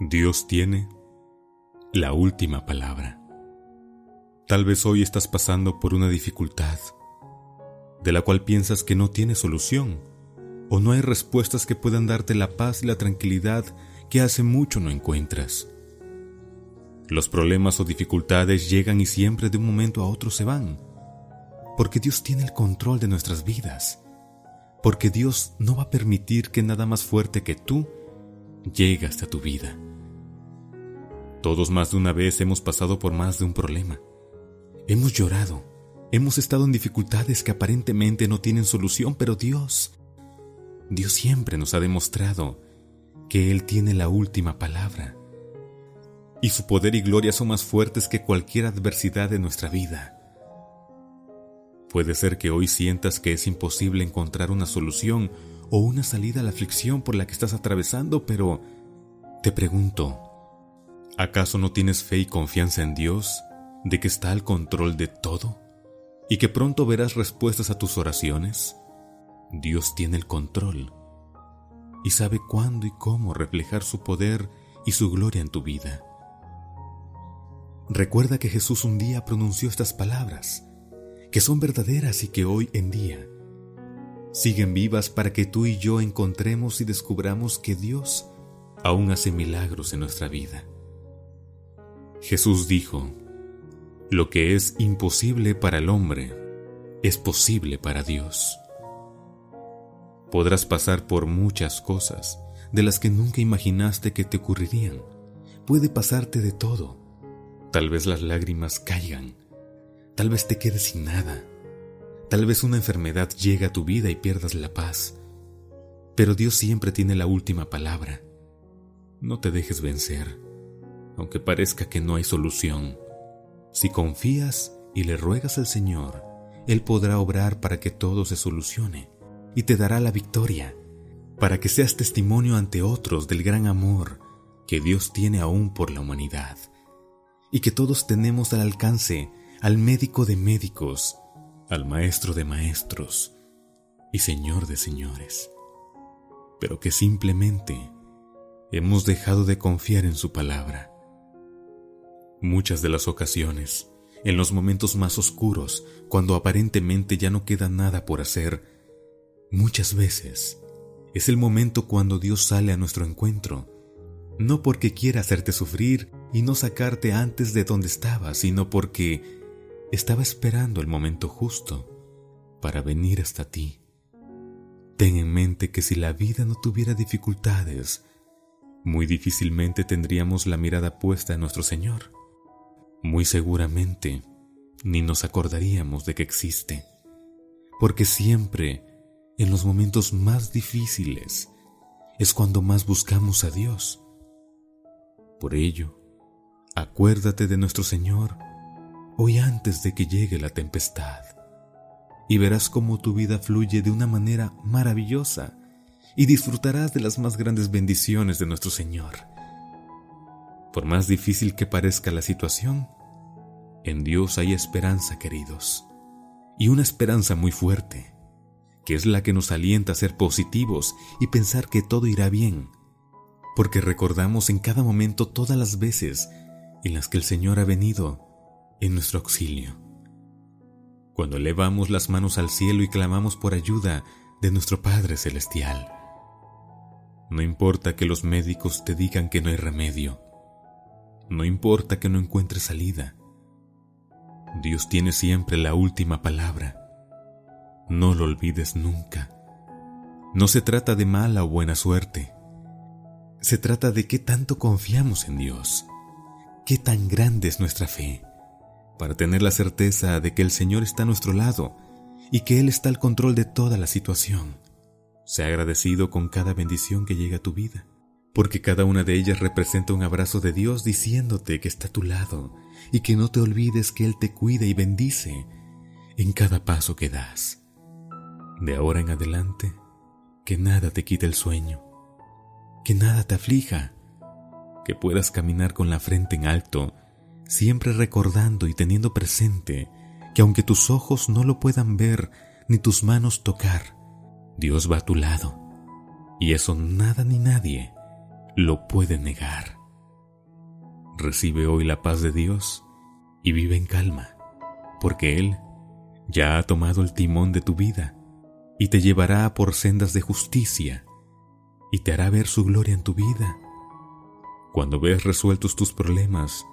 Dios tiene la última palabra. Tal vez hoy estás pasando por una dificultad de la cual piensas que no tiene solución o no hay respuestas que puedan darte la paz y la tranquilidad que hace mucho no encuentras. Los problemas o dificultades llegan y siempre de un momento a otro se van, porque Dios tiene el control de nuestras vidas, porque Dios no va a permitir que nada más fuerte que tú llegue hasta tu vida. Todos más de una vez hemos pasado por más de un problema. Hemos llorado, hemos estado en dificultades que aparentemente no tienen solución, pero Dios, Dios siempre nos ha demostrado que Él tiene la última palabra. Y su poder y gloria son más fuertes que cualquier adversidad de nuestra vida. Puede ser que hoy sientas que es imposible encontrar una solución o una salida a la aflicción por la que estás atravesando, pero te pregunto, ¿Acaso no tienes fe y confianza en Dios de que está al control de todo y que pronto verás respuestas a tus oraciones? Dios tiene el control y sabe cuándo y cómo reflejar su poder y su gloria en tu vida. Recuerda que Jesús un día pronunció estas palabras, que son verdaderas y que hoy en día siguen vivas para que tú y yo encontremos y descubramos que Dios aún hace milagros en nuestra vida. Jesús dijo, Lo que es imposible para el hombre es posible para Dios. Podrás pasar por muchas cosas de las que nunca imaginaste que te ocurrirían. Puede pasarte de todo. Tal vez las lágrimas caigan. Tal vez te quedes sin nada. Tal vez una enfermedad llegue a tu vida y pierdas la paz. Pero Dios siempre tiene la última palabra. No te dejes vencer aunque parezca que no hay solución. Si confías y le ruegas al Señor, Él podrá obrar para que todo se solucione y te dará la victoria, para que seas testimonio ante otros del gran amor que Dios tiene aún por la humanidad, y que todos tenemos al alcance al médico de médicos, al maestro de maestros y Señor de señores, pero que simplemente hemos dejado de confiar en su palabra. Muchas de las ocasiones, en los momentos más oscuros, cuando aparentemente ya no queda nada por hacer, muchas veces es el momento cuando Dios sale a nuestro encuentro, no porque quiera hacerte sufrir y no sacarte antes de donde estabas, sino porque estaba esperando el momento justo para venir hasta ti. Ten en mente que si la vida no tuviera dificultades, muy difícilmente tendríamos la mirada puesta en nuestro Señor muy seguramente ni nos acordaríamos de que existe, porque siempre, en los momentos más difíciles, es cuando más buscamos a Dios. Por ello, acuérdate de nuestro Señor hoy antes de que llegue la tempestad, y verás cómo tu vida fluye de una manera maravillosa y disfrutarás de las más grandes bendiciones de nuestro Señor. Por más difícil que parezca la situación, en Dios hay esperanza, queridos, y una esperanza muy fuerte, que es la que nos alienta a ser positivos y pensar que todo irá bien, porque recordamos en cada momento todas las veces en las que el Señor ha venido en nuestro auxilio. Cuando elevamos las manos al cielo y clamamos por ayuda de nuestro Padre Celestial. No importa que los médicos te digan que no hay remedio. No importa que no encuentres salida. Dios tiene siempre la última palabra. No lo olvides nunca. No se trata de mala o buena suerte. Se trata de qué tanto confiamos en Dios, qué tan grande es nuestra fe, para tener la certeza de que el Señor está a nuestro lado y que Él está al control de toda la situación. Sea agradecido con cada bendición que llega a tu vida porque cada una de ellas representa un abrazo de Dios diciéndote que está a tu lado y que no te olvides que Él te cuida y bendice en cada paso que das. De ahora en adelante, que nada te quite el sueño, que nada te aflija, que puedas caminar con la frente en alto, siempre recordando y teniendo presente que aunque tus ojos no lo puedan ver ni tus manos tocar, Dios va a tu lado, y eso nada ni nadie lo puede negar. Recibe hoy la paz de Dios y vive en calma, porque Él ya ha tomado el timón de tu vida y te llevará por sendas de justicia y te hará ver su gloria en tu vida. Cuando ves resueltos tus problemas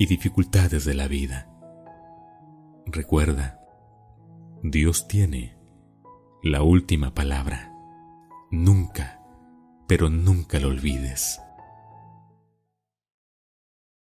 y dificultades de la vida, recuerda, Dios tiene la última palabra. Nunca, pero nunca lo olvides.